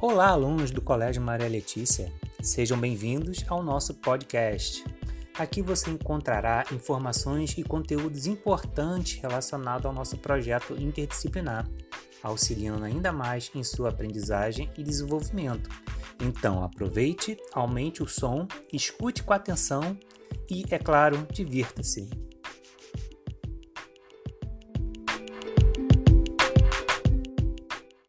Olá, alunos do Colégio Maria Letícia. Sejam bem-vindos ao nosso podcast. Aqui você encontrará informações e conteúdos importantes relacionados ao nosso projeto interdisciplinar, auxiliando ainda mais em sua aprendizagem e desenvolvimento. Então, aproveite, aumente o som, escute com atenção e, é claro, divirta-se.